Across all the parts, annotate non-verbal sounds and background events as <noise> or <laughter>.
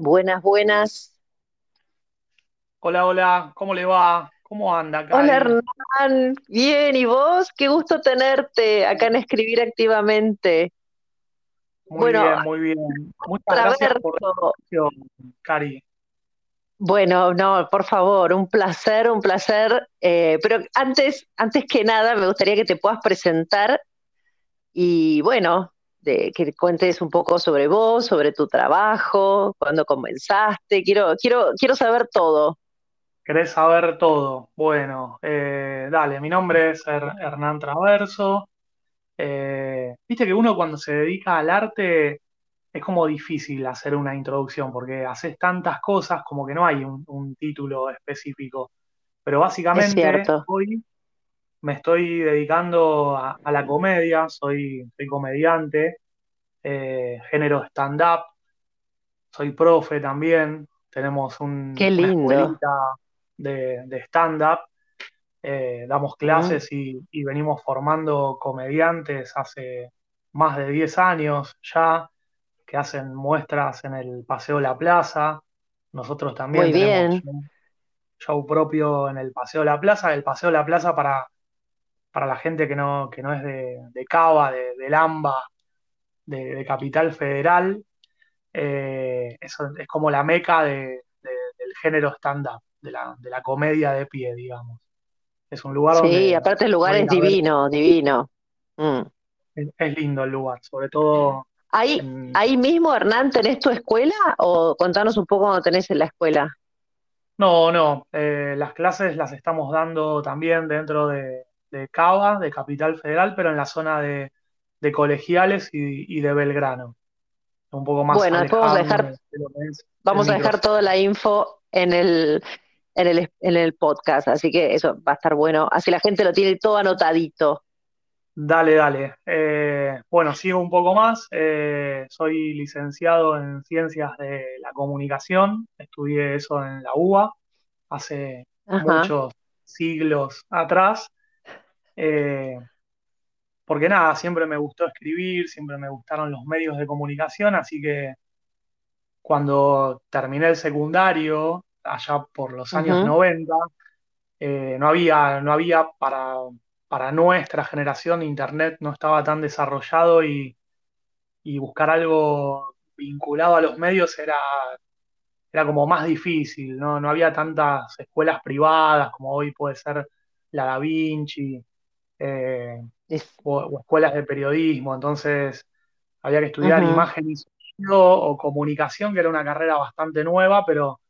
Buenas, buenas. Hola, hola, ¿cómo le va? ¿Cómo anda, Hola Cari? Hernán, bien, ¿y vos? Qué gusto tenerte acá en Escribir Activamente. Muy Bueno, bien, muy bien. Muchas gracias por la Cari. Bueno, no, por favor, un placer, un placer. Eh, pero antes, antes que nada, me gustaría que te puedas presentar y bueno, de, que cuentes un poco sobre vos, sobre tu trabajo, cuándo comenzaste. Quiero, quiero, quiero saber todo. ¿Querés saber todo? Bueno, eh, dale, mi nombre es Her- Hernán Traverso. Eh, viste que uno cuando se dedica al arte es como difícil hacer una introducción porque haces tantas cosas como que no hay un, un título específico. Pero básicamente hoy me estoy dedicando a, a la comedia, soy, soy comediante, eh, género stand-up. soy profe también, tenemos Qué un- una lindo. escuelita de, de stand-up, eh, damos clases y, y venimos formando comediantes hace más de 10 años ya, que hacen muestras en el Paseo La Plaza. Nosotros también muy tenemos bien. show, show propio en el Paseo La Plaza. El Paseo La Plaza para, para la gente que no, que no es de, de Cava, de, del AMBA, de, de Capital Federal eh, eso es como la meca de- de- del género stand-up, de la, de la comedia de pie, digamos. Es un lugar Sí, donde aparte el lugar es ver, divino, divino. Mm. es, es lindo el lugar, sobre todo Ahí, en... ahí mismo, Hernán, ¿tenés tu escuela? O contanos un poco cuando tenés en la escuela. No, no, eh, las clases las estamos dando también dentro de, de Cava, de Capital Federal, pero en la zona de, de Colegiales y, y de Belgrano, un poco más Bueno, después vamos a dejar, vamos a dejar toda la info en el, en el, en el podcast, así que eso va a estar bueno. Así la gente lo tiene todo anotadito. Dale, dale. Eh, bueno, sigo un poco más. Eh, soy licenciado en Ciencias de la Comunicación. Estudié eso en la UBA hace Ajá. muchos siglos atrás. Eh, porque nada, siempre me gustó escribir, siempre me gustaron los medios de comunicación, así que cuando terminé el secundario, allá por los años 90, eh, no había, no había para, para nuestra generación, Internet no estaba tan desarrollado y y buscar algo vinculado a los medios era, era como más difícil, ¿no? No había tantas escuelas privadas como hoy puede ser la Da Vinci eh, o, o escuelas de periodismo, entonces había que estudiar ujú, imagen y sonido o comunicación, que era una carrera bastante nueva, pero,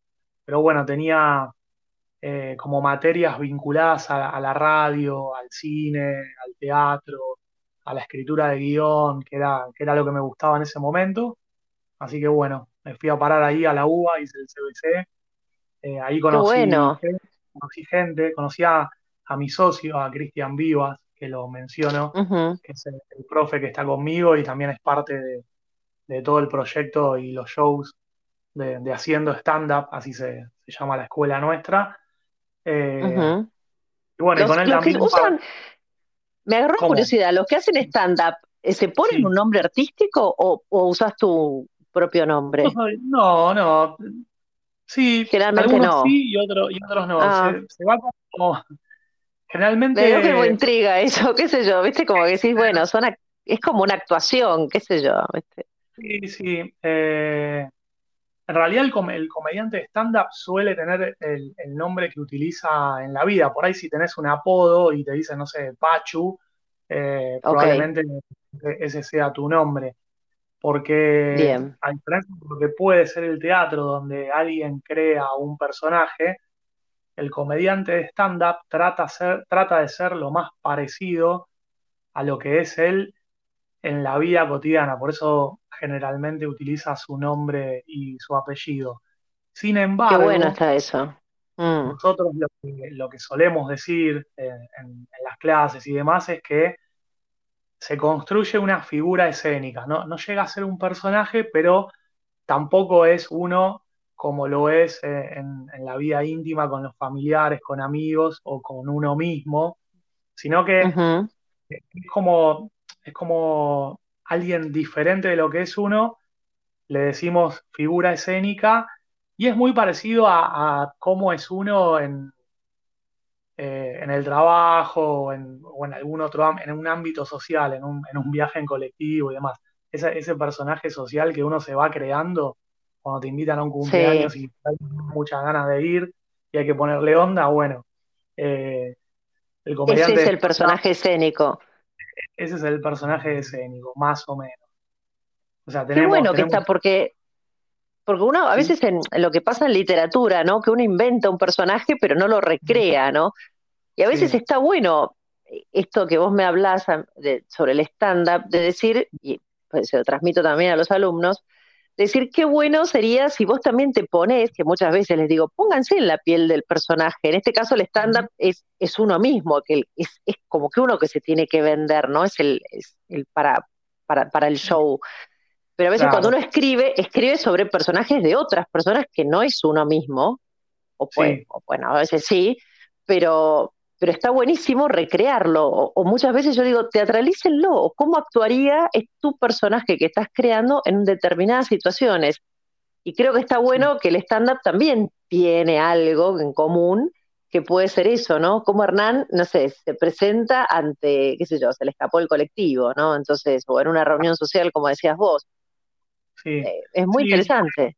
pero bueno, tenía eh, como materias vinculadas a, a la radio, al cine, al teatro, a la escritura de guion, que era, que era lo que me gustaba en ese momento. Así que bueno, me fui a parar ahí a la UBA, hice el CBC, eh, ahí conocí, bueno. gente, conocí gente, conocí a, a mi socio, a Cristian Vivas, que lo menciono, que es el, el profe que está conmigo y también es parte de, de todo el proyecto y los shows de, de Haciendo Stand-Up, así se, se llama la escuela nuestra. Eh, y bueno, y con él también, usan, me agarró curiosidad, los que hacen stand-up, eh, ¿se ponen un nombre artístico o, o usas tu propio No, nombre? no, no. Sí, Generalmente algunos no. sí y, otros y otros no. Ah, Se, se va como, me dio que me generalmente intriga eso, <laughs> qué sé yo, viste, como que decís, bueno, son es como una actuación, qué sé yo, ¿viste? Sí, sí. eh, en realidad el, com- el comediante de stand-up suele tener el, el nombre que utiliza en la vida. Por ahí si tenés un apodo y te dicen, no sé, Pachu, eh, probablemente ese sea tu nombre. Porque bien. a diferencia de lo que puede ser el teatro, donde alguien crea un personaje, el comediante de stand-up trata, ser- trata de ser lo más parecido a lo que es él en la vida cotidiana, por eso generalmente utiliza su nombre y su apellido. Sin Qué bueno embargo, está eso. Mm, nosotros lo que, lo que solemos decir en, en las clases y demás es que se construye una figura escénica, ¿no? No llega a ser un personaje, pero tampoco es uno como lo es eh, en, en la vida íntima con los familiares, con amigos o con uno mismo, sino que es como, es como alguien diferente de lo que es uno le decimos figura escénica y es muy parecido a, cómo es uno en, eh, en el trabajo o en, algún otro en un ámbito social, en un, viaje en colectivo y demás. Ese, personaje social que uno se va creando cuando te invitan a un cumpleaños y hay muchas ganas de ir y hay que ponerle onda, bueno. Eh, el ese es el personaje escénico. Ese es el personaje escénico, más o menos. O sea, tenemos, Qué bueno que está, porque porque uno, a veces en, lo que pasa en literatura, ¿no? Que uno inventa un personaje, pero no lo recrea, ¿no? Y a veces está bueno esto que vos me hablás sobre el stand-up, de decir, y pues se lo transmito también a los alumnos, decir qué bueno sería si vos también te pones, que muchas veces les digo, pónganse en la piel del personaje. En este caso el stand-up es, es uno mismo, que es, es como que uno que se tiene que vender, ¿no? Es el, es el para, para, para el show. Pero a veces cuando uno escribe, escribe sobre personajes de otras personas que no es uno mismo, o, bueno, a veces sí, pero, pero está buenísimo recrearlo, o, muchas veces yo digo, teatralícenlo, o cómo actuaría es tu personaje que estás creando en determinadas situaciones. Y creo que está bueno que el stand-up también tiene algo en común, que puede ser eso, ¿no? Como Hernán, no sé, se presenta ante, qué sé yo, se le escapó el colectivo, ¿no? Entonces, o en una reunión social, como decías vos, eh, es muy interesante.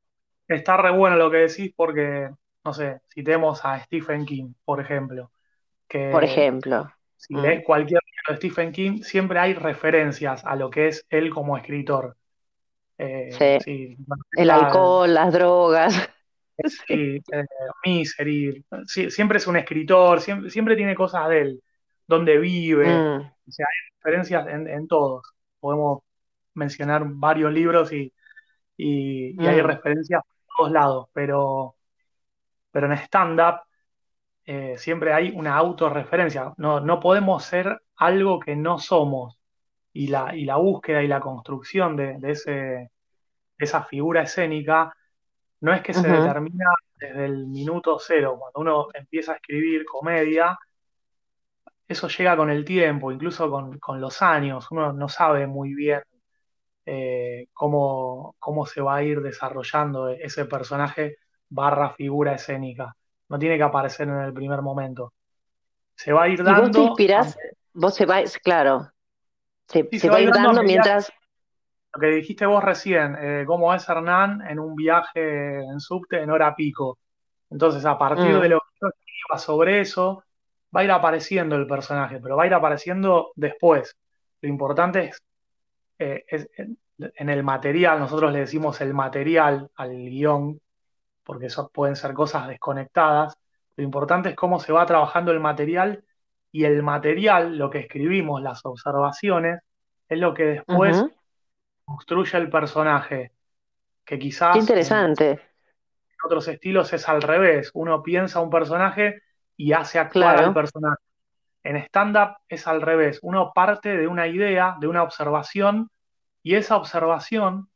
Está re bueno lo que decís porque, no sé, citemos a Stephen King, por ejemplo. Que por ejemplo. Si mm. lees cualquier libro de Stephen King, siempre hay referencias a lo que es él como escritor. Eh, sí. el alcohol, las drogas. Sí, eh, Misery. siempre es un escritor, siempre, siempre, tiene cosas de él. Donde vive. Mm. O sea, hay referencias en, en todos. Podemos mencionar varios libros y y, hay mm. referencias por todos lados, pero, pero en stand-up eh, siempre hay una autorreferencia. No, no podemos ser algo que no somos. Y la, y la búsqueda y la construcción de, ese, esa figura escénica no es que se determina desde el minuto cero. Cuando uno empieza a escribir comedia, eso llega con el tiempo, incluso con, con los años. Uno no sabe muy bien eh, cómo, cómo se va a ir desarrollando ese personaje barra figura escénica. No tiene que aparecer en el primer momento. Se va a ir dando. vos te inspirás, vos se va, claro. Se, va, a ir dando, mientras. Lo que dijiste vos recién, eh, cómo es Hernán en un viaje en subte en hora pico. Entonces, a partir mm. de lo que yo escriba sobre eso, va a ir apareciendo el personaje, pero va a ir apareciendo después. Lo importante es eh, en el material, nosotros le decimos el material al guion, porque eso pueden ser cosas desconectadas. Lo importante es cómo se va trabajando el material y el material, lo que escribimos, las observaciones, es lo que después construye el personaje. Que quizás. interesante. En, otros estilos es al revés. Uno piensa un personaje y hace actuar al personaje. En stand-up es al revés. Uno parte de una idea, de una observación, y esa observación,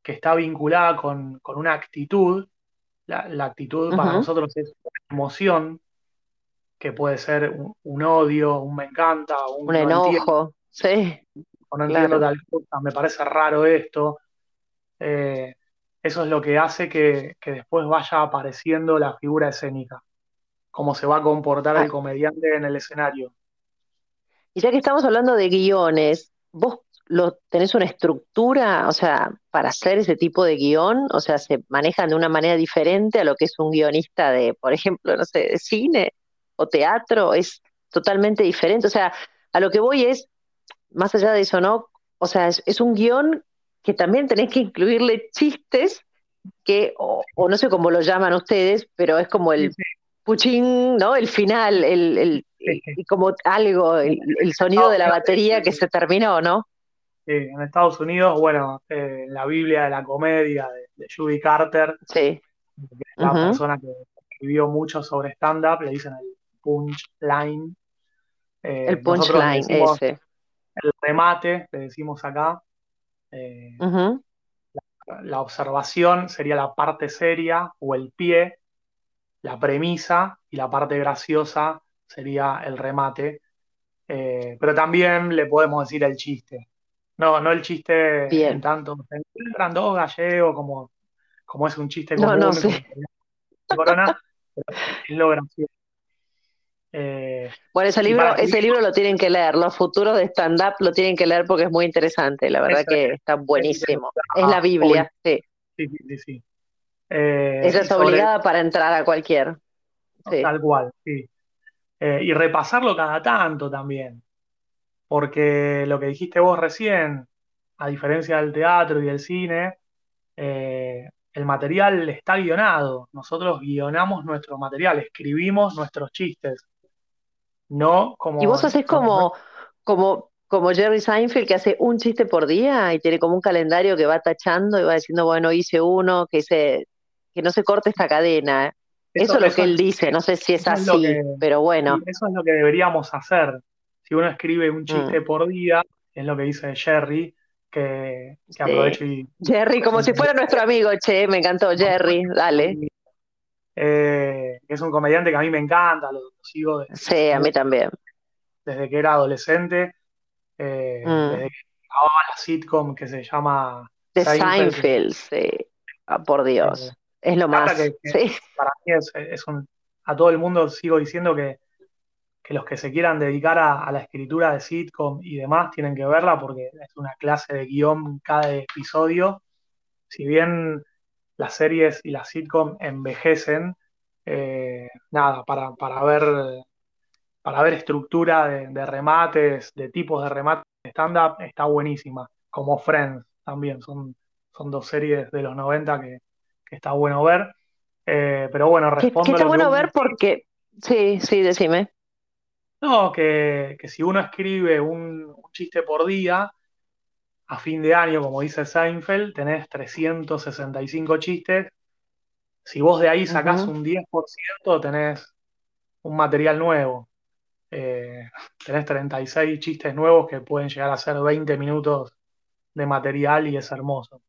que está vinculada con, una actitud, la, actitud para nosotros es una emoción, que puede ser un, odio, un me encanta, un, enojo, sí. O no entiendo tal cosa, me parece raro esto. Eh, eso es lo que hace que, que, después vaya apareciendo la figura escénica cómo se va a comportar el comediante en el escenario. Y ya que estamos hablando de guiones, ¿vos lo, tenés una estructura, o sea, para hacer ese tipo de guion? O sea, ¿se manejan de una manera diferente a lo que es un guionista de, por ejemplo, no sé, de cine o teatro? ¿Es totalmente diferente? O sea, a lo que voy es, más allá de eso, ¿no? O sea, es, un guion que también tenés que incluirle chistes que, o, no sé cómo lo llaman ustedes, pero es como el, puchín, ¿no? El final, el, el, como algo, el, sonido de la batería que se terminó, ¿no? Sí, en Estados Unidos, bueno, eh, la Biblia de la comedia de, Judy Carter, sí. la persona que escribió mucho sobre stand-up, le dicen el punchline. Eh, el punchline, ese. El remate, le decimos acá. Eh, la, observación sería la parte seria o el pie la premisa y la parte graciosa sería el remate, eh, pero también le podemos decir el chiste. No, no el chiste Bien. en tanto. Gallegos como, como es un chiste No, común. no sé. como Corona, pero es lo gracioso. Eh, Bueno, ese libro, ese libro lo tienen que leer. Los futuros de stand-up lo tienen que leer porque es muy interesante. La verdad que es, está es buenísimo. Es la Biblia, sí. Sí, sí, sí, sí. Eh, Esa es sobre obligada para entrar a cualquier. Sí. tal cual, sí. Eh, y repasarlo cada tanto también, porque lo que dijiste vos recién, a diferencia del teatro y del cine, eh, el material está guionado. Nosotros guionamos nuestro material, escribimos nuestros chistes, no Y vos como, haces como como, como, como Jerry Seinfeld que hace un chiste por día y tiene como un calendario que va tachando y va diciendo, bueno, hice uno, que se, que no se corte esta cadena. Eso eso, es lo eso que él dice, no sé si es así, que, pero bueno. eso es lo que deberíamos hacer. Si uno escribe un chiste Mm, por día, es lo que dice Jerry, que, que sí. aprovecho y Jerry, como si fuera nuestro amigo, che, me encantó, Jerry, dale. eh, es un comediante que a mí me encanta, lo, sigo desde, Sí, a mí también. desde que era adolescente, eh, Mm. desde que grababa la sitcom que se llama De Seinfeld, sí. Ah, por eh, Dios, es lo más. que, que Sí, para mí es, es un, a todo el mundo sigo diciendo que, que los que se quieran dedicar a, a la escritura de sitcom y demás tienen que verla porque es una clase de guion cada episodio. Si bien las series y las sitcom envejecen, eh, nada, para, para ver para ver estructura de, de remates, de tipos de remates de stand-up, está buenísima. Como Friends también, son, son dos series de los 90 que, que está bueno ver. Eh, pero bueno, que, que respondo está lo que bueno vos ver porque, sí, sí, decime. No, que, que si uno escribe un, un chiste por día, a fin de año, como dice Seinfeld, tenés 365 chistes. Si vos de ahí sacás un 10%, tenés un material nuevo. Eh, tenés 36 chistes nuevos que pueden llegar a ser 20 minutos de material y es hermoso.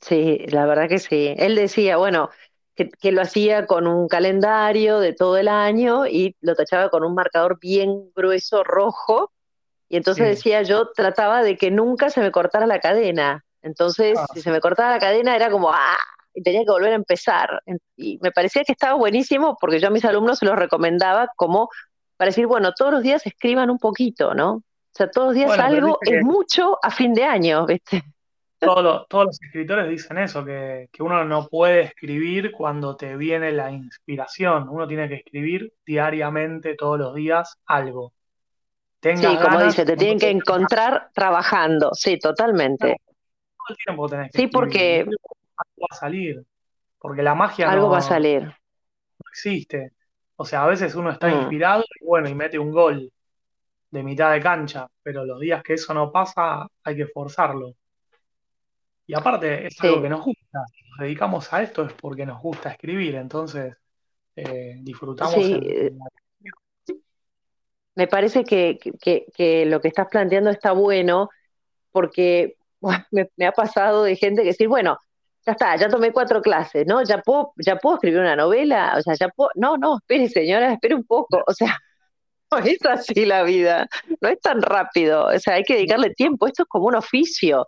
Sí, la verdad que sí. Él decía, bueno, que, que lo hacía con un calendario de todo el año y lo tachaba con un marcador bien grueso rojo. Y entonces Sí. decía, yo trataba de que nunca se me cortara la cadena. Entonces, Ah, si se me cortaba la cadena era como, ¡ah! Y tenía que volver a empezar. Y me parecía que estaba buenísimo porque yo a mis alumnos se los recomendaba como para decir, bueno, todos los días escriban un poquito, ¿no? O sea, todos los días bueno, algo es que mucho a fin de año, ¿viste? Todos los, todos los escritores dicen eso, que, que uno no puede escribir cuando te viene la inspiración. Uno tiene que escribir diariamente, todos los días, algo. Tengas Sí, como ganas, dice, te no tienen que ganas, encontrar trabajando, sí, totalmente. todo el tiempo tenés que Sí, escribir. Porque algo va a salir, porque la magia algo va a no, salir. no existe. O sea, a veces uno está Mm, inspirado y bueno, y mete un gol. de mitad de cancha, pero los días que eso no pasa hay que forzarlo. Y aparte es algo sí, que nos gusta, nos dedicamos a esto es porque nos gusta escribir, entonces eh, disfrutamos sí, en, eh, me parece que, que, que lo que estás planteando está bueno porque <laughs> bueno, me, me ha pasado de gente que decir, bueno, ya está, ya tomé cuatro clases, ¿no? Ya puedo, ya puedo escribir una novela, o sea, ya puedo, no, no, espere señora, espere un poco, o sea, <laughs> no es así la vida, no es tan rápido, o sea, hay que dedicarle tiempo, esto es como un oficio,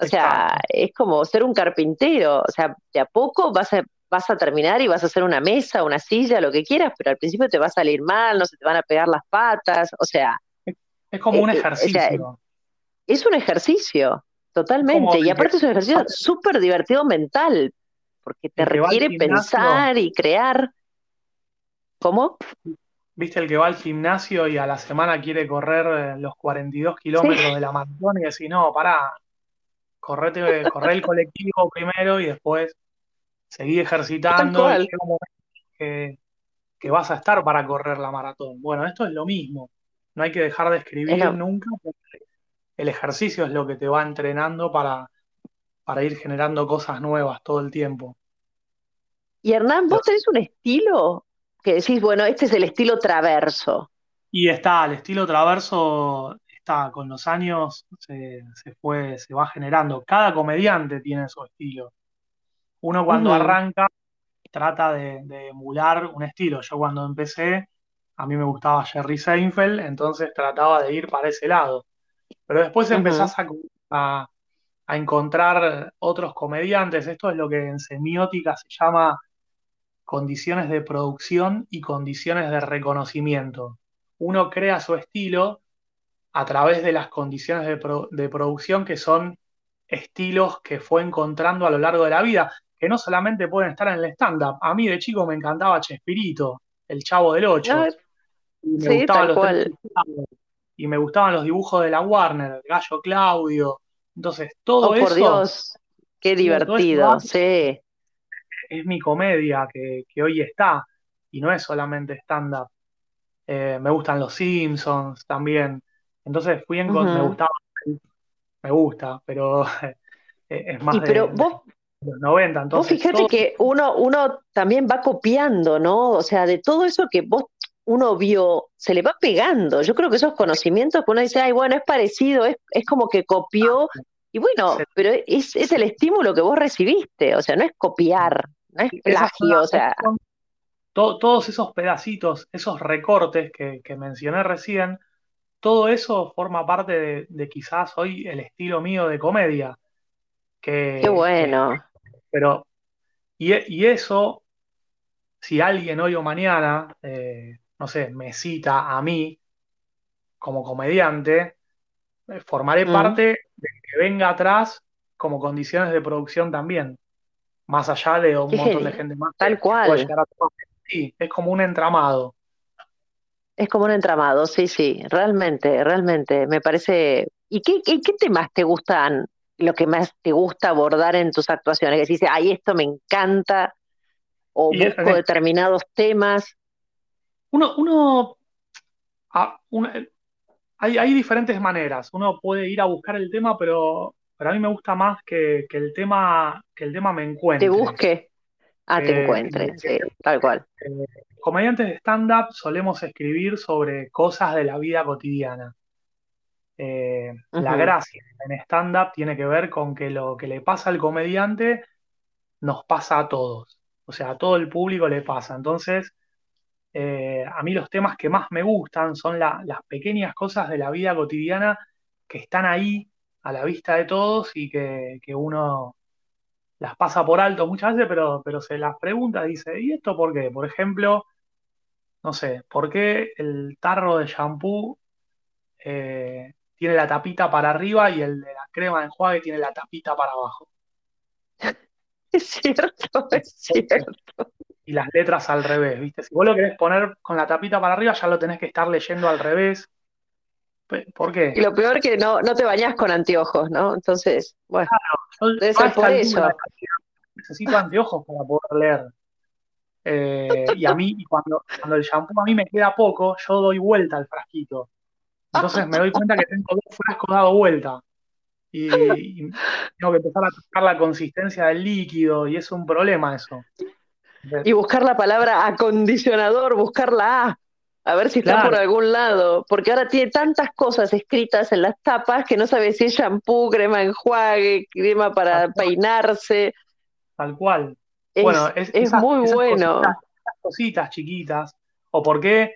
o sea, es como ser un carpintero, o sea, de a poco vas a, vas a terminar y vas a hacer una mesa, una silla, lo que quieras, pero al principio te va a salir mal, no se te van a pegar las patas, o sea, Es, es como un eh, o sea, ejercicio, es un ejercicio, como totalmente, y que, aparte es un ejercicio súper divertido mental, porque te requiere pensar y crear, ¿cómo? viste el que va al gimnasio y a la semana quiere correr eh, los 42 Sí, kilómetros de la maratón y decís, no, pará, correte, corre el colectivo primero y después seguí ejercitando y que, que vas a estar para correr la maratón. Bueno, esto es lo mismo. No hay que dejar de Es escribir nunca, porque el ejercicio es lo que te va entrenando para, para ir generando cosas nuevas todo el tiempo. Y Hernán, vos tenés un estilo que decís, bueno, este es el estilo traverso. y está, el estilo traverso con los años, se, se fue, se va generando. Cada comediante tiene su estilo. Uno cuando arranca trata de, de emular un estilo. Yo cuando empecé, a mí me gustaba Jerry Seinfeld, entonces trataba de ir para ese lado. Pero después empezás a, a- a encontrar otros comediantes. Esto es lo que en semiótica se llama condiciones de producción y condiciones de reconocimiento. Uno crea su estilo a través de las condiciones de, pro- de producción que son estilos que fue encontrando a lo largo de la vida, que no solamente pueden estar en el stand-up. A mí de chico me encantaba Chespirito, el Chavo del Ocho, y me sí, gustaban los y me gustaban los dibujos de la Warner, el Gallo Claudio. Entonces, Oh, todo por eso, Dios, qué divertido. Sí. es mi comedia que, que hoy está, y no es solamente stand-up. Eh, me gustan los Simpsons también. Entonces fui en, me Ujú. gustaba, me gusta, pero <laughs> es más Y de, pero de vos los 90, Vos todo que uno, uno también va copiando, ¿no? O sea, de todo eso que vos uno vio, se le va pegando. Yo creo que esos conocimientos que uno dice, ay, bueno, es parecido, es, es como que copió, y bueno, pero es, es el estímulo que vos recibiste, o sea, no es copiar, no es plagio, o sea, to- todos esos pedacitos, esos recortes que, que mencioné recién, todo eso forma parte de, de quizás hoy el estilo mío de comedia, qué que, que- bueno, pero, y, y eso, si alguien hoy o mañana, eh, no sé, me cita a mí como comediante, eh, formaré Mm, parte de que venga atrás como condiciones de producción también, más allá de un qué montón de gente más tal cual. Sí, es como un entramado. Es como un entramado, sí, sí, realmente, realmente, me parece. ¿Y qué, qué, qué temas te gustan, lo que más te gusta abordar en tus actuaciones? Que dices, ay, esto me encanta, o Y busco determinados temas. uno, uno, a- una- hay, hay diferentes maneras. Uno puede ir a buscar el tema, pero, pero a mí me gusta más que, que el tema, que el tema me Te encuentre. busque, ah, te Que, que encuentre, me- que sí, tal cual. eh, comediantes de stand-up solemos escribir sobre cosas de la vida cotidiana. Eh, la gracia en stand-up tiene que ver con que lo que le pasa al comediante nos pasa a todos. O sea, a todo el público le pasa. Entonces, eh, a mí los temas que más me gustan son la- las pequeñas cosas de la vida cotidiana que están ahí a la vista de todos y que, que uno las pasa por alto muchas veces, pero, pero se las pregunta dice, ¿y esto por qué? Por ejemplo, no sé, ¿por qué el tarro de shampoo eh, tiene la tapita para arriba y el de la crema de enjuague tiene la tapita para abajo? <laughs> Es cierto, es cierto. y las letras al revés, ¿viste? Si vos lo querés poner con la tapita para arriba, ya lo tenés que estar leyendo al revés. ¿Por Y qué? lo peor que no, no te bañás con anteojos, ¿no? Entonces, bueno, Yo, debe yo ser por eso. necesito anteojos para poder leer. Eh, y a mí, y cuando, cuando el shampoo a mí me queda poco, yo doy vuelta al frasquito. Entonces me doy cuenta que tengo dos frascos dado vuelta. Y, y tengo que empezar a tocar la consistencia del líquido, y es un problema eso. Y buscar la palabra acondicionador, buscar la A, a ver si está por algún lado, porque ahora tiene tantas cosas escritas en las tapas que no sabes si es shampoo, crema enjuague, crema para peinarse. tal cual. Bueno, Es, es, es esas, muy esas cositas, bueno. esas cositas chiquitas, o por qué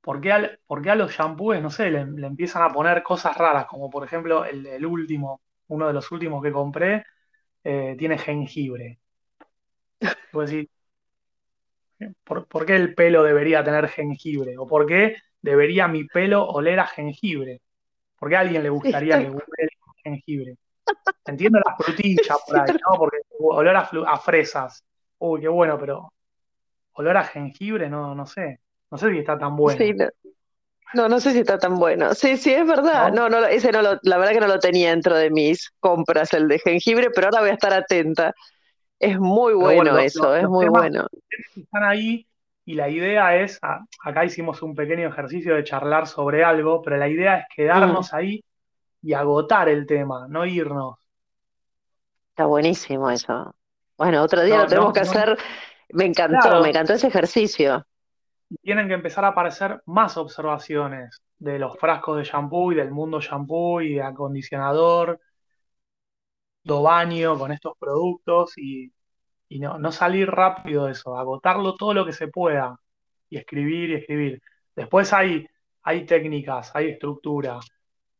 ¿Por qué, al- por qué a los shampoos, no sé, le, le empiezan a poner cosas raras? Como por ejemplo el, el último, uno de los últimos que compré, eh, tiene jengibre. Vos decís, ¿por, por qué el pelo debería tener jengibre? ¿O por qué debería mi pelo oler a jengibre? ¿Por qué a alguien le Sí, gustaría que huele jengibre? Entiendo la frutilla es por ahí. ¿no? Porque olor a, a fresas. Uy, qué bueno, pero olor a jengibre, no, no sé. No sé si está tan Sí, bueno, no, no, no sé si está tan bueno. Sí, sí, es verdad. ¿no? No, no, ese no lo, la verdad que no lo tenía dentro de mis compras, el de jengibre, pero ahora voy a estar atenta. Es muy bueno, eso, es los muy bueno. están ahí y la idea es, acá hicimos un pequeño ejercicio de charlar sobre algo, pero la idea es Mm, quedarnos ahí y agotar el tema, no irnos. está buenísimo eso. Bueno, otro día lo tenemos no, que no. hacer. Me encantó, me encantó ese ejercicio. tienen que empezar a aparecer más observaciones de los frascos de shampoo y del mundo shampoo y de acondicionador, do baño con estos productos y, y no, no salir rápido de eso, agotarlo todo lo que se pueda y escribir y escribir. Después hay, hay técnicas, hay estructura.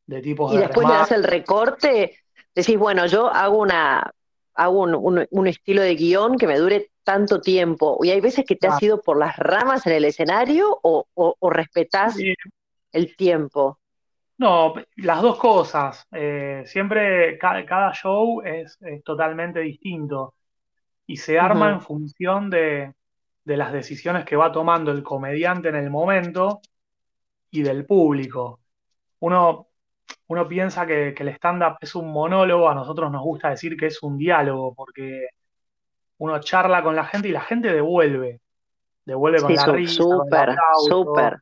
de tipos y de después le das el recorte, decís, bueno, yo hago una, hago un, un- un estilo de guion que me dure tanto tiempo. Y hay veces que te has ido por las ramas en el escenario o, o, o respetás Y, el tiempo. No, las dos cosas. Eh, siempre ca- cada, show es, es totalmente distinto y se arma en función de, de las decisiones que va tomando el comediante en el momento y del público. Uno, uno piensa que, que el stand-up es un monólogo, a nosotros nos gusta decir que es un diálogo, porque uno charla con la gente y la gente devuelve, devuelve con Sí, la con el súper, aplauso, súper.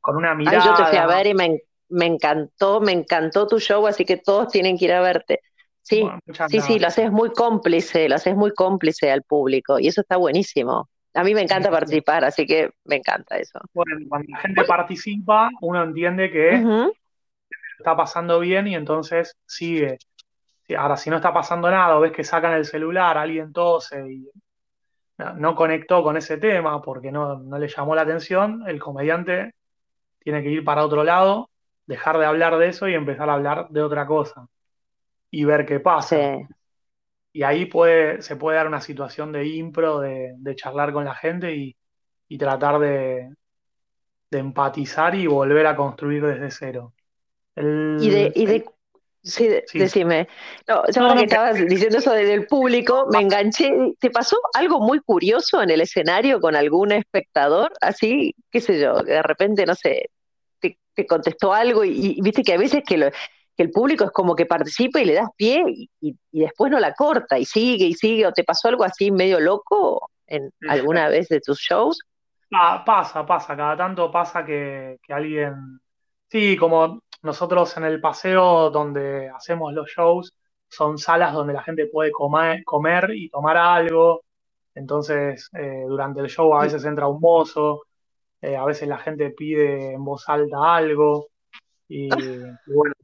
con una Ay, yo te fui a mirada. ver y me, me encantó, me encantó tu show, así que todos tienen que ir a verte. Sí, Bueno, sí, sí, lo haces muy cómplice, lo haces muy cómplice al público y eso está buenísimo. A mí me encanta Sí, sí. participar, así que me encanta eso. Bueno, cuando la gente participa, uno entiende que está pasando bien y entonces sigue. Ahora, si no está pasando nada, o ves que sacan el celular, alguien tose y no, no conectó con ese tema porque no, no le llamó la atención, el comediante tiene que ir para otro lado, dejar de hablar de eso y empezar a hablar de otra cosa y ver qué pasa. Sí. Y ahí puede, se puede dar una situación de impro, de, de charlar con la gente y, y tratar de, de empatizar y volver a construir desde cero. El- Y de, y de, sí, de- Sí. decime. No, ya No, que que- estabas diciendo eso de- del público, me enganché. ¿Te pasó algo muy curioso en el escenario con algún espectador? Así, qué sé yo, que de repente, no sé, te, te contestó algo y, y viste que a veces que, lo- que el público es como que participa y le das pie y, y- y después no la corta y sigue y sigue. ¿O te pasó algo así medio loco en alguna vez de tus shows? Ah, pasa, pasa, cada tanto pasa que, que alguien... Sí, como nosotros en el paseo donde hacemos los shows, son salas donde la gente puede comer, comer y tomar algo. Entonces, eh, durante el show a veces entra un mozo, eh, a veces la gente pide en voz alta algo. Y, <laughs> y bueno,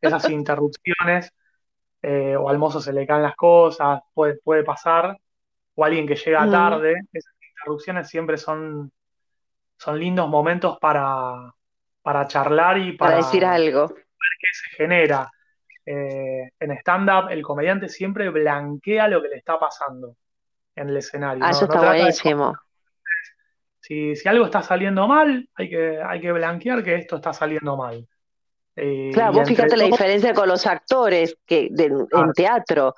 esas interrupciones, eh, o al mozo se le caen las cosas, puede, puede pasar, o alguien que llega Mm. tarde, esas interrupciones siempre son, son lindos momentos para, para charlar y Para para decir algo. que se genera. Eh, en stand-up, el comediante siempre blanquea lo que le está pasando en el escenario. Ah, No, eso está buenísimo. Si, si algo está saliendo mal, hay que, hay que blanquear que esto está saliendo mal. Eh, Claro, vos fíjate la diferencia con los actores que de- en claro, teatro,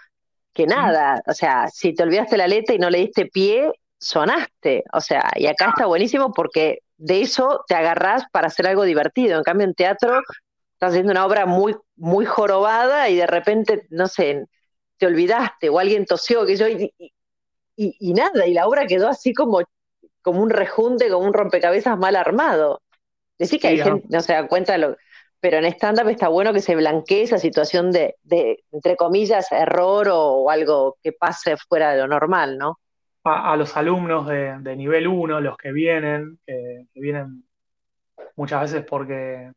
que nada, o sea, si te olvidaste la letra y no le diste pie, sonaste. O sea, y acá está buenísimo porque de eso te agarrás para hacer algo divertido. En cambio, en teatro estás haciendo una obra muy, muy jorobada y de repente, no sé, te olvidaste o alguien tosió, que yo, y, y- y- y nada, y la obra quedó así como, como un rejunte, como un rompecabezas mal armado. Decir que hay ah, gente, no se da cuenta de lo, pero en stand-up está bueno que se blanquee esa situación de, de, entre comillas, error o, o algo que pase fuera de lo normal, ¿no? a, a los alumnos de, de nivel 1, los que vienen, que, que vienen muchas veces porque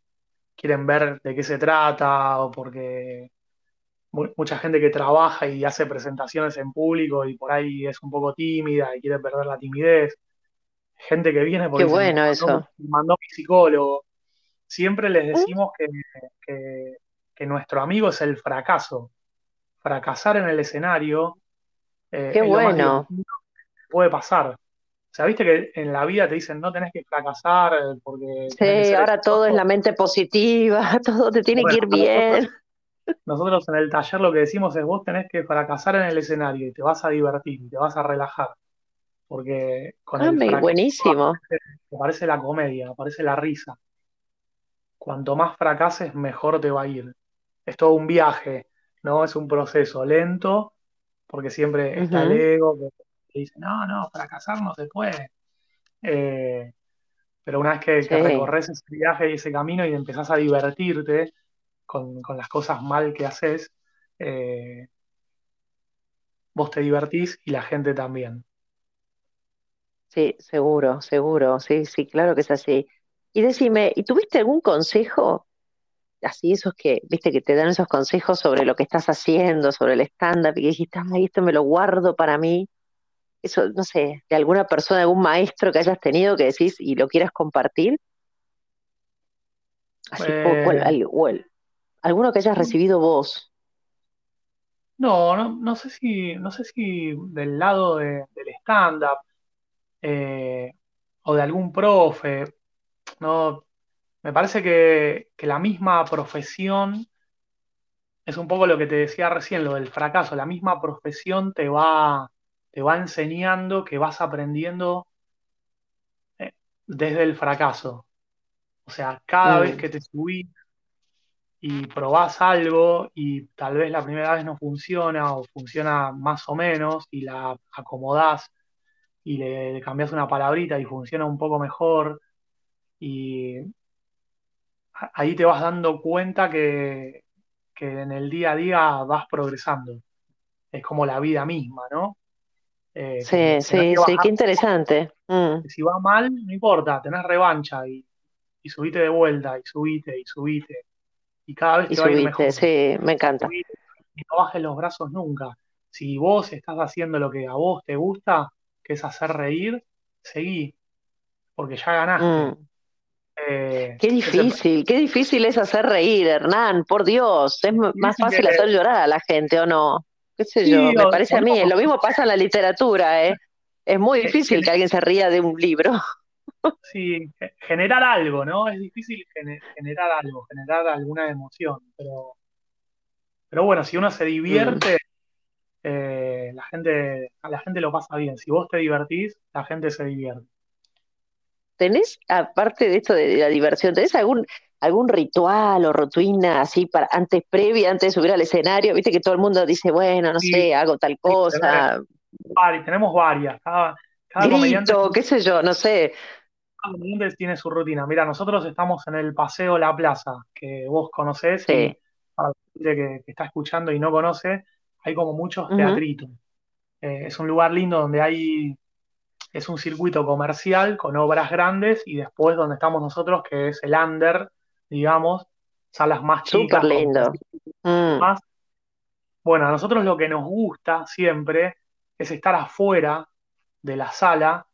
quieren ver de qué se trata o porque mu- mucha gente que trabaja y hace presentaciones en público y por ahí es un poco tímida y quiere perder la timidez. Gente que viene Qué porque me mandó, eso. me mandó mi psicólogo. Siempre les ¿Mm? decimos que, que- que nuestro amigo es el fracaso. Fracasar en el escenario eh, Qué es lo más bueno. que puede pasar. O sea, viste que en la vida te dicen no tenés que fracasar eh, porque Sí, ahora todo es la mente positiva, <laughs> todo te tiene que ir a nosotros, bien. nosotros en el taller lo que decimos es vos tenés que fracasar en el escenario y te vas a divertir y te vas a relajar. Porque con el buenísimo. aparece, aparece la comedia, aparece la risa. Cuanto más fracases, mejor te va a ir. Es todo un viaje, ¿no? Es un proceso lento, porque siempre está el ego que que dice, no, no, fracasar no se puede. Eh, pero una vez que, que recorres ese viaje y ese camino y empezás a divertirte con, con las cosas mal que haces, eh, vos te divertís y la gente también. Sí, seguro, seguro. Sí, sí, claro que es así. Y decime, ¿y tuviste algún consejo? Así, esos que, viste, que te dan esos consejos sobre lo que estás haciendo, sobre el stand-up, y que dijiste, ay, esto me lo guardo para mí. Eso, no sé, de alguna persona, algún maestro que hayas tenido que decís y lo quieras compartir. Así, o, o Eh, o alguno que hayas recibido vos. No, no, no sé si, no sé si del lado de- del stand-up eh, o de algún profe, no, me parece que, que la misma profesión es un poco lo que te decía recién, lo del fracaso, la misma profesión te va, te va enseñando que vas aprendiendo eh, desde el fracaso. O sea, cada vez Mm, que te subís y probás algo y tal vez la primera vez no funciona o funciona más o menos y la acomodás y le, le cambiás una palabrita y funciona un poco mejor y ahí te vas dando cuenta que, que en el día a día vas progresando. Es como la vida misma, ¿no? Eh, sí, sí, sí, qué interesante. Mm, si va mal, no importa, tenés revancha y, y subite de vuelta y subite y subite y cada vez y te va a ir mejor. sí, me encanta. Subite y no bajes los brazos nunca. Si vos estás haciendo lo que a vos te gusta, que es hacer reír, seguí, porque ya ganaste. Mm. Eh, Qué ese- difícil, qué difícil es hacer reír, Hernán, por Dios. Es más que fácil hacer llorar a la gente, ¿o no? ¿Qué sé yo? Me o, parece o a mí. no, Lo mismo pasa en la literatura, ¿eh? Es muy difícil que- alguien se ría de un libro. sí, ge- generar algo, ¿no? Es difícil gene- generar algo, generar alguna emoción, pero, pero bueno, si uno se Mm. divierte, eh, la gente, a la gente lo pasa bien. Si vos te divertís, la gente se divierte. ¿Tenés, aparte de esto de la diversión, tenés algún, algún ritual o rutina así para antes, previa, antes de subir al escenario? Viste que todo el mundo dice, bueno, no Sí, sé, hago tal cosa, vari- tenemos varias. Cada, cada comediante grito, qué sé yo, no sé. Cada comediante tiene su rutina. Mira, nosotros estamos en el Paseo La Plaza, que vos conocés y Sí. para la gente que, que está escuchando y no conoce, hay como muchos teatritos. Eh, es un lugar lindo donde hay, es un circuito comercial con obras grandes y después donde estamos nosotros, que es el under, digamos, salas más Súper chicas con lindo. Mm. más. Bueno, a nosotros lo que nos gusta siempre es estar afuera de la sala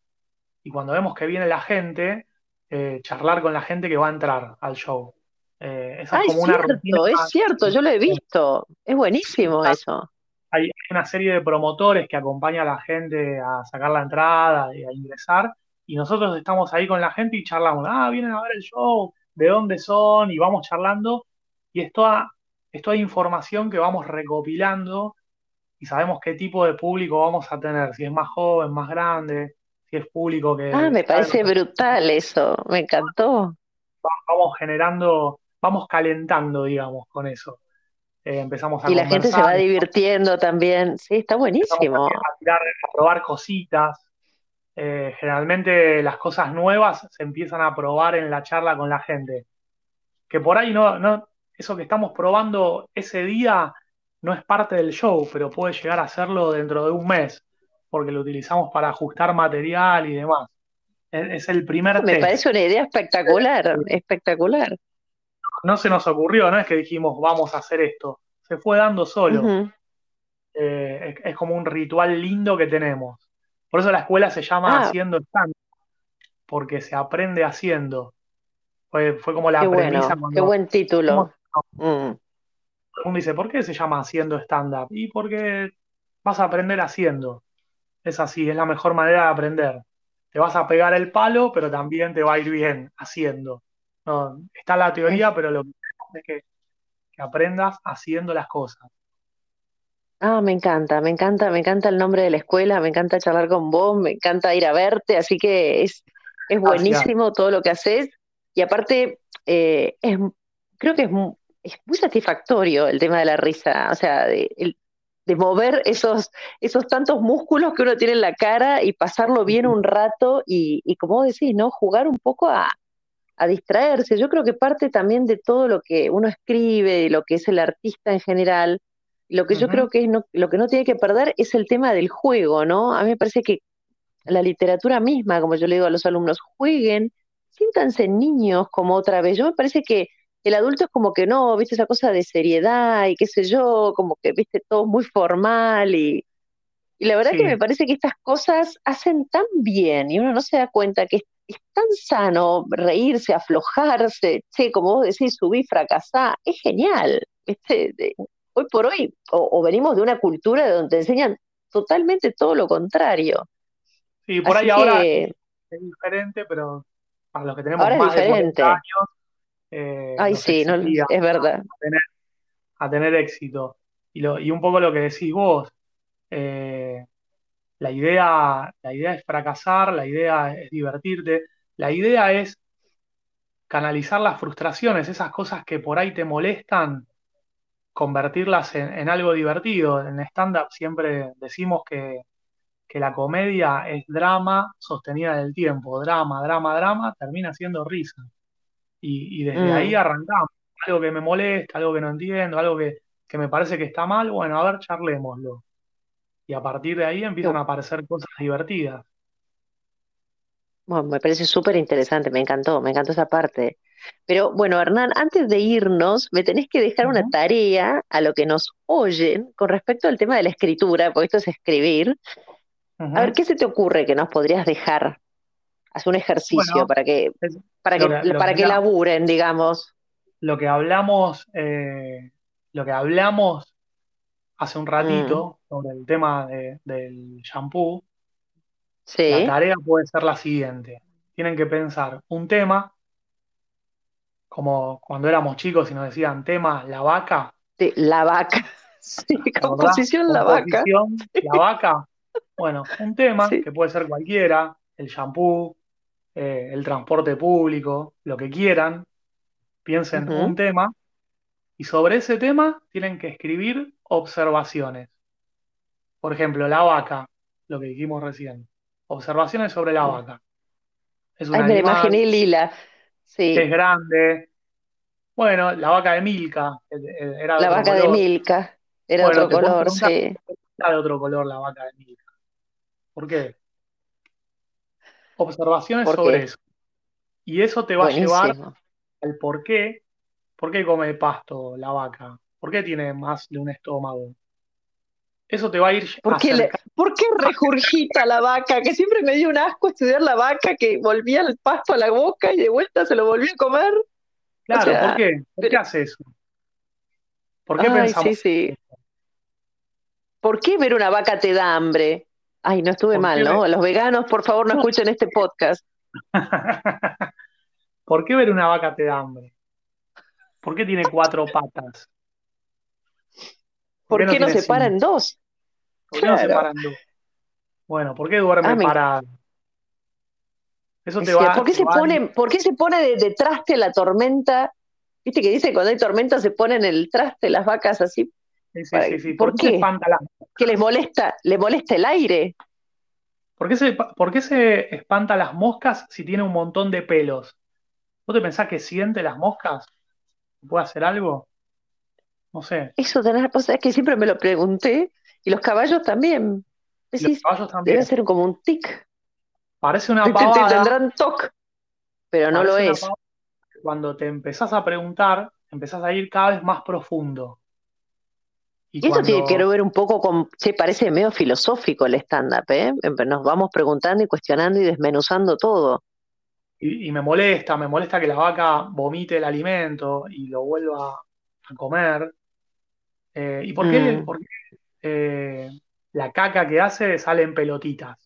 y cuando vemos que viene la gente, eh, charlar con la gente que va a entrar al show. Eh, esa Ah, es es como una rutina. cierto, es cierto, yo lo he visto. Es buenísimo eso. Hay una serie de promotores que acompaña a la gente a sacar la entrada y a ingresar, y nosotros estamos ahí con la gente y charlamos. Ah, vienen a ver el show, de dónde son, y vamos charlando, y es toda, es toda información que vamos recopilando y sabemos qué tipo de público vamos a tener, si es más joven, más grande, si es público Ah, que me está en parece brutal eso, me encantó. vamos generando, vamos calentando, digamos, con eso. Eh, empezamos a Y la gente se va divirtiendo también. Sí, está buenísimo. a, tirar, a probar cositas. Eh, generalmente las cosas nuevas se empiezan a probar en la charla con la gente. Que por ahí no, no, eso que estamos probando ese día no es parte del show, pero puede llegar a serlo dentro de un mes, porque lo utilizamos para ajustar material y demás. Es, es el primer me test. parece una idea espectacular, espectacular. No se nos ocurrió, no es que dijimos vamos a hacer esto, se fue dando solo. Eh, es, es como un ritual lindo que tenemos. Por eso la escuela se llama Ah, Haciendo Stand, porque se aprende haciendo. Fue, fue como qué la premisa bueno, qué cuando buen título. fuimos, Mm. mundo dice, ¿por qué se llama Haciendo Stand-up? Y porque vas a aprender haciendo. Es así, es la mejor manera de aprender. Te vas a pegar el palo, pero también te va a ir bien haciendo. No, está la teoría, pero lo que es que, que aprendas haciendo las cosas. ah, me encanta, me encanta, me encanta el nombre de la escuela, me encanta charlar con vos, me encanta ir a verte, así que es, es buenísimo todo lo que haces. Y aparte, eh, es, creo que es, es muy satisfactorio el tema de la risa, o sea, de, el- de mover esos, esos tantos músculos que uno tiene en la cara y pasarlo bien un rato y, y como vos decís, ¿no? Jugar un poco a, a distraerse. Yo creo que parte también de todo lo que uno escribe, de lo que es el artista en general, lo que yo creo que es no- lo que no tiene que perder es el tema del juego, ¿no? A mí me parece que la literatura misma, como yo le digo a los alumnos, jueguen, siéntanse niños como otra vez. Yo me parece que el adulto es como que no, viste esa cosa de seriedad y qué sé yo, como que viste todo muy formal y, y la verdad que me parece que estas cosas hacen tan bien y uno no se da cuenta que es es tan sano reírse, aflojarse, che, como vos decís, subir, fracasar, es genial. hoy por hoy, o, venimos de una cultura donde te enseñan totalmente todo lo contrario. Sí, por ahí ahora es diferente, pero para los que tenemos más de 40 años, eh, Ay, sí, es verdad. A tener, éxito. Y, lo, y un poco lo que decís vos, eh, la idea, la idea es fracasar, la idea es divertirte, la idea es canalizar las frustraciones, esas cosas que por ahí te molestan, convertirlas en, algo divertido. En stand-up siempre decimos que, la comedia es drama sostenida en el tiempo, drama, drama, drama, termina siendo risa. Y, desde ahí mm. arrancamos. Algo que me molesta, algo que no entiendo, algo que, que me parece que está mal, bueno, a ver, charlémoslo y a partir de ahí empiezan a aparecer cosas divertidas. Bueno, me parece súper interesante, me encantó, me encantó esa parte. Pero bueno, Hernán, antes de irnos, me tenés que dejar una tarea a lo que nos oyen con respecto al tema de la escritura, porque esto es escribir. A ver, ¿qué se te ocurre que nos podrías dejar? Haz un ejercicio para que, para que, para que, laburen, digamos. Lo que hablamos, eh, lo que hablamos hace un ratito mm. sobre el tema del shampoo, la tarea puede ser la siguiente. Tienen que pensar un tema, como cuando éramos chicos y nos decían tema la vaca. Sí, la vaca. <laughs> Sí, composición la vaca. La vaca. Bueno, un tema que puede ser cualquiera, el shampoo, eh, el transporte público, lo que quieran. Piensen un tema y sobre ese tema tienen que escribir observaciones. Por ejemplo, la vaca, lo que dijimos recién. Observaciones sobre la vaca. Es una Ay, imaginé lila. Sí. es grande. Bueno, la vaca de Milka. Era la vaca de Milka. Era otro color, sí. Era de otro color la vaca de Milka. ¿Por qué? Observaciones sobre eso. Y eso te va a llevar al por qué. ¿Por qué come pasto la vaca? ¿Por qué tiene más de un estómago? Eso te va a ir. ¿Por qué, ¿Por qué regurgita la vaca? Que siempre me dio un asco estudiar la vaca que volvía el pasto a la boca y de vuelta se lo volvió a comer. Claro, ¿por qué? ¿Por qué hace eso? ¿Por qué pensamos? Sí, sí. ¿Por qué ver una vaca te da hambre? Ay, no estuve mal, ¿no? Los veganos, por favor, no escuchen este podcast. <laughs> ¿Por qué ver una vaca te da hambre? ¿Por qué tiene cuatro patas? ¿Por, qué, no, se para en dos? ¿Por qué no se para en dos? Bueno, ¿por qué duerme ah, parado? Eso te va, ¿por, qué se pone, ¿Por qué se pone de, traste la tormenta? Viste que dice cuando hay tormenta se ponen el traste las vacas así. Sí, sí, sí, ¿Por, qué? ¿Que les molesta, le molesta el aire? ¿Por qué, se, ¿Por qué se espanta las moscas si tiene un montón de pelos? ¿Vos te pensás que siente las moscas? ¿Puede hacer algo? No sé. Eso de pues, es que siempre me lo pregunté. Y los caballos también. los caballos también. Debe ser como un tic. Parece una pavada. Tendrán toc, pero no lo es. Cuando te empezás a preguntar, empezás a ir cada vez más profundo. Y, esto tiene que ver un poco con, se parece medio filosófico el stand-up, ¿eh? Nos vamos preguntando y cuestionando y desmenuzando todo. Y, me molesta, me molesta que la vaca vomite el alimento y lo vuelva a comer. Eh, ¿Y por qué, mm. eh, la caca que hace sale en pelotitas?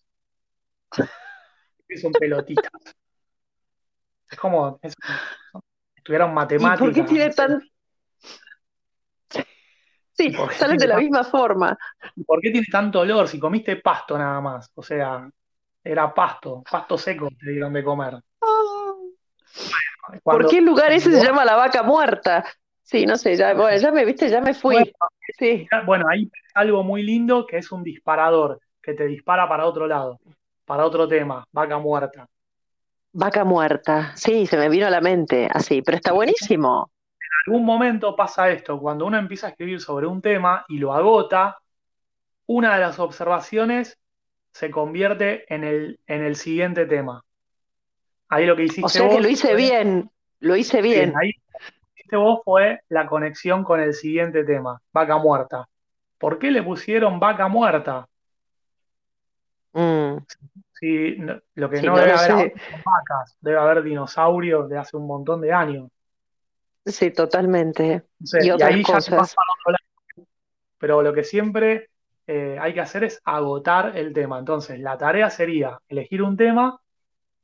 son pelotitas? Es como es, estuvieran matemáticas. ¿Por qué tiene tan.? Sí, salen de la misma forma. ¿Por qué tiene tanto olor si comiste pasto nada más? O sea, era pasto, pasto seco te dieron de comer. Ah. ¿Por qué el lugar ese se llama la vaca muerta? Sí, no sé, ya, bueno, ya me viste, ya me fui. Bueno, sí. bueno, hay algo muy lindo que es un disparador, que te dispara para otro lado, para otro tema, vaca muerta. Vaca muerta, sí, se me vino a la mente, así, pero está buenísimo. En algún momento pasa esto, cuando uno empieza a escribir sobre un tema y lo agota, una de las observaciones se convierte en el, en el siguiente tema. Ahí lo que hiciste. O sea que lo hice bien, lo hice bien. ahí este vos fue la conexión con el siguiente tema, vaca muerta. ¿Por qué le pusieron vaca muerta? Mm. Sí, lo que no, debe haber vacas, debe haber dinosaurios de hace un montón de años. Sí, totalmente. y, otras ahí cosas. Ya lado. Pero lo que siempre eh, hay que hacer es agotar el tema. Entonces, la tarea sería elegir un tema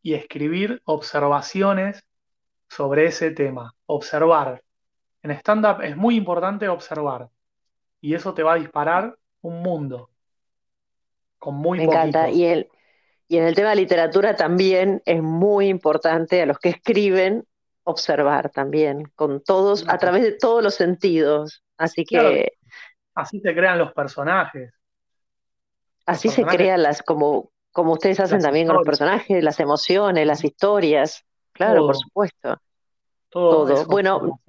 y escribir observaciones sobre ese tema. Observar. En stand-up es muy importante observar. Y eso te va a disparar un mundo. Con muy Me encanta. Y, el, y en el tema de literatura también es muy importante a los que escriben observar también, con todos, a través de todos los sentidos. Así que. así se crean los personajes. Así se crean las, como, como ustedes hacen también con los personajes, las emociones, las historias. Claro, por supuesto. Todo. Bueno,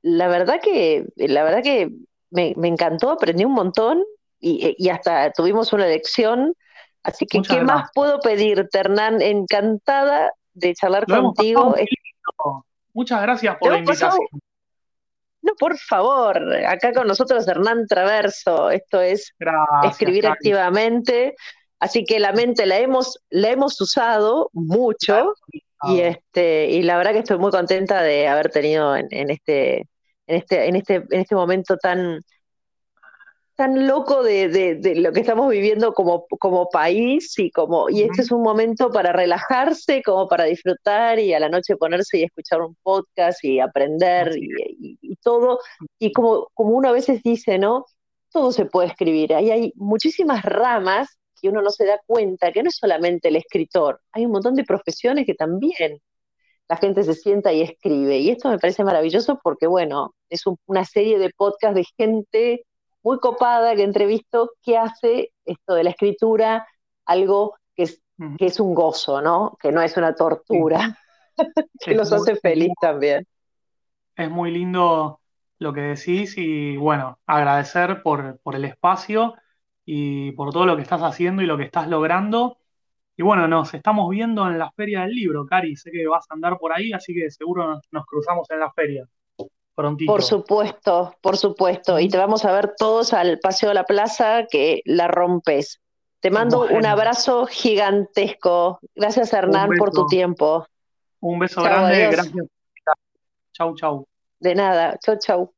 la verdad que, la verdad que me, encantó, aprendí un montón y, y, hasta tuvimos una lección. Así que, ¿qué más puedo pedir, Hernán? Encantada de charlar contigo. Muchas gracias por la invitación. No, por favor, acá con nosotros Hernán Traverso, esto es escribir activamente, así que la mente la hemos, la hemos usado mucho y este, y la verdad que estoy muy contenta de haber tenido en, en este, en este, en este, en este momento tan, tan loco de, lo que estamos viviendo como, como país y como y este es un momento para relajarse, como para disfrutar y a la noche ponerse y escuchar un podcast y aprender y, todo. Y como, como uno a veces dice, ¿no? Todo se puede escribir. Ahí hay muchísimas ramas que uno no se da cuenta, que no es solamente el escritor, hay un montón de profesiones que también la gente se sienta y escribe. Y esto me parece maravilloso porque, bueno, es una serie de podcasts de gente muy copada que entrevisto que hace esto de la escritura algo que es, que es un gozo, ¿no? Que no es una tortura, <laughs> que los hace feliz también. Es muy lindo lo que decís y bueno, agradecer por, por el espacio y por todo lo que estás haciendo y lo que estás logrando. Y bueno, nos estamos viendo en la Feria del Libro, Cari. Sé que vas a andar por ahí, así que seguro nos cruzamos en la feria. Por supuesto, por supuesto. Y te vamos a ver todos al Paseo de la Plaza que la rompes. Te mando un abrazo gigantesco. Gracias, Hernán, por tu tiempo. Un beso grande. Gracias. Chau, chau. De nada. Chau, chau.